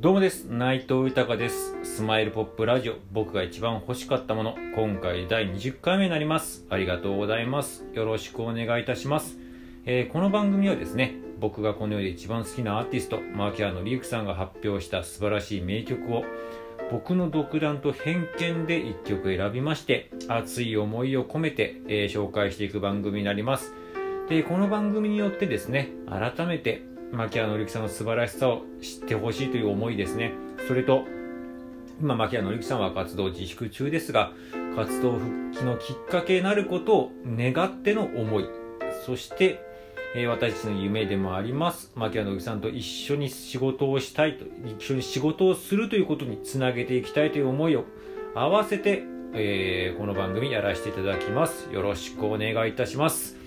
どうもです。内藤豊です。スマイルポップラジオ、僕が一番欲しかったもの、今回第20回目になります。ありがとうございます。よろしくお願いいたします。えーこの番組はですね、僕がこの世で一番好きなアーティスト、牧原紀之さんが発表した素晴らしい名曲を、僕の独断と偏見で1曲選びまして、熱い思いを込めて、えー紹介していく番組になります。で、この番組によってですね、改めて、牧原紀之さんの素晴らしさを知ってほしいという思いですね。それと、今、牧原紀之さんは活動自粛中ですが、活動復帰のきっかけになることを願っての思い、そして、えー私たちの夢でもあります、牧原紀之さんと一緒に仕事をしたいと、一緒に仕事をするということにつなげていきたいという思いを合わせて、えーこの番組やらせていただきます。よろしくお願いいたします。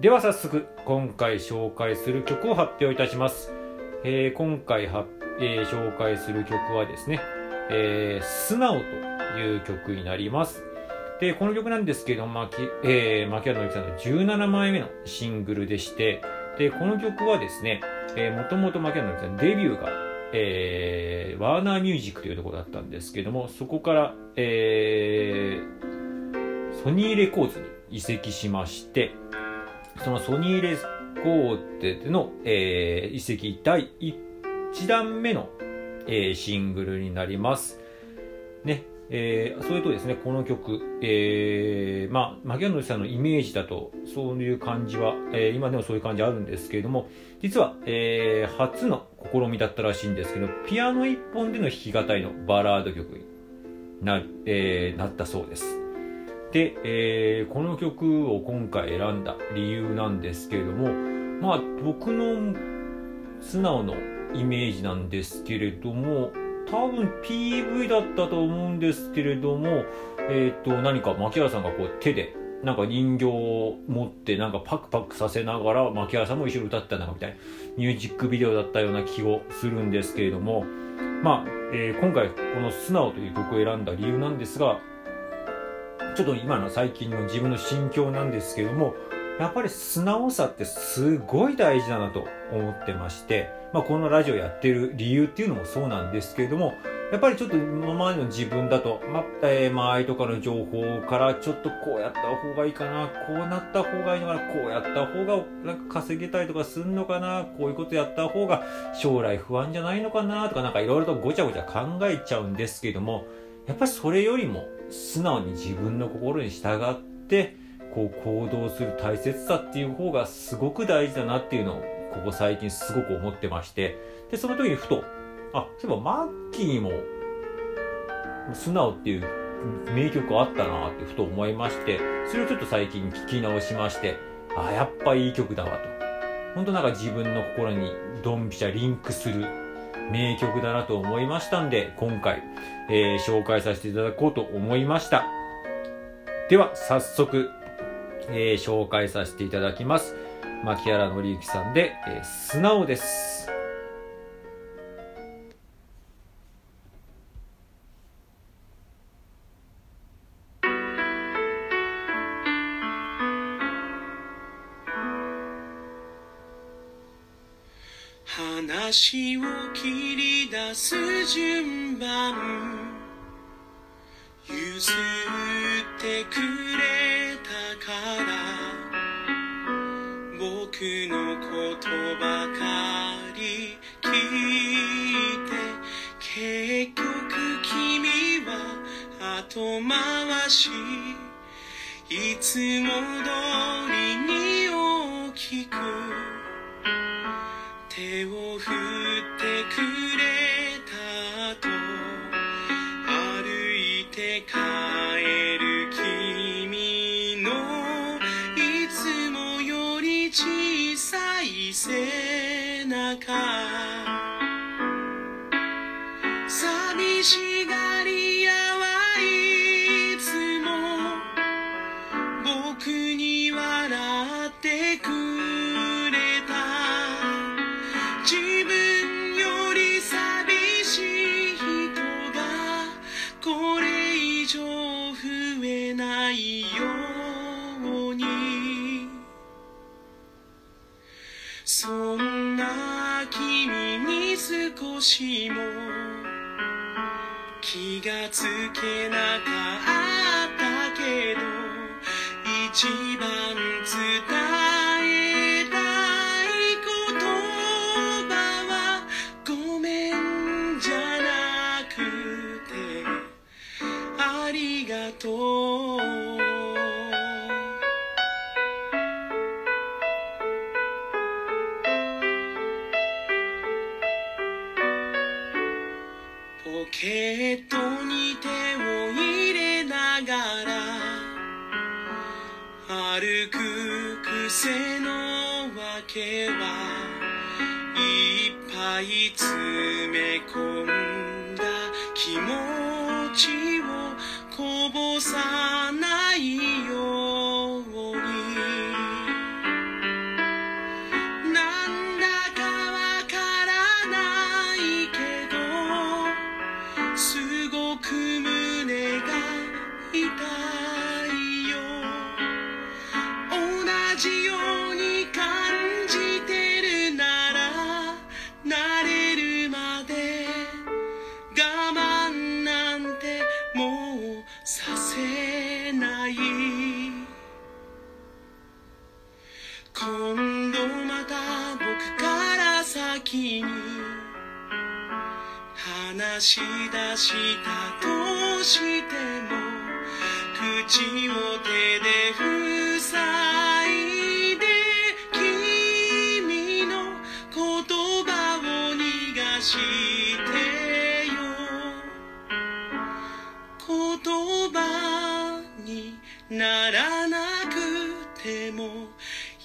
では早速、今回紹介する曲を発表いたします。えー今回は、えー紹介する曲はですね、えー素直という曲になります。で、この曲なんですけど、まきえー、牧原紀之さんの17枚目のシングルでして、で、この曲はですね、えー、もともと牧原紀之さんデビューが、えー、ワーナーミュージックというところだったんですけども、そこから、えー、ソニーレコーズに移籍しまして、そのソニーレスコーデでの、えー移籍第1弾目の、えーシングルになります。ね。えーそれとですね、この曲、えーまあ、牧原さんのイメージだと、そういう感じは、えー今でもそういう感じあるんですけれども、実は、えー初の試みだったらしいんですけど、ピアノ一本での弾き語りのバラード曲にな,、えーなったそうです。で、えーこの曲を今回選んだ理由なんですけれども、まあ僕の素直のイメージなんですけれども、多分 PV だったと思うんですけれども、えっ、と、何か牧原さんがこう手で、なんか人形を持ってなんかパクパクさせながら牧原さんも一緒に歌ったなみたいなミュージックビデオだったような気をするんですけれども、まあ、えー今回この素直という曲を選んだ理由なんですが、ちょっと今の最近の自分の心境なんですけども、やっぱり素直さってすごい大事だなと思ってまして、まあ、このラジオやってる理由っていうのもそうなんですけれども、やっぱりちょっと今までの自分だと、まあ、えー周りとかの情報からちょっとこうやった方がいいかな、こうなった方がいいのかな、こうやった方がなんか稼げたりとかするのかな、こういうことやった方が将来不安じゃないのかなとかなんかいろいろとごちゃごちゃ考えちゃうんですけども、やっぱりそれよりも素直に自分の心に従ってこう行動する大切さっていう方がすごく大事だなっていうのをここ最近すごく思ってまして。でその時にふとあそういえばマッキーにも素直っていう名曲あったなってふと思いましてそれをちょっと最近聞き直しましてあやっぱいい曲だわと。本当なんか自分の心にドンピシャリンクする名曲だなと思いましたんで今回、えー紹介させていただこうと思いました。では早速、えー紹介させていただきます。牧原紀之さんで、えー素直です。話を切り出す順番。譲ってくれたから僕のことばかり聞いて結局君は後回し。いつも通りに大きく手を振ってくれたと歩いて帰る君のいつもより小さい背中。そんな君に少しも気がつけなかったけど一番伝えポケットに手を入れながら歩く癖のわけはいっぱい詰め込んだ気持ちをこぼさないようじように感じてるなら慣れるまで我慢なんてもうさせない。今度また僕から先に話し出したとしても口を手で塞そばにならなくても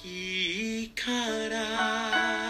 いいから」